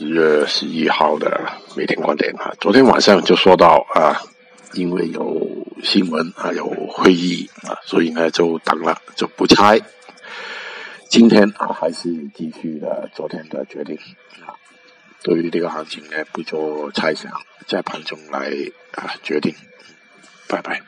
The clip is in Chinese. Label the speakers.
Speaker 1: 十月十一号的每天观点啊，昨天晚上就说到啊，因为有新闻啊，有会议啊，所以呢就等了，就不猜。今天啊，还是继续的昨天的决定啊，对于这个行情呢，不做猜想，在盘中来啊决定。拜拜。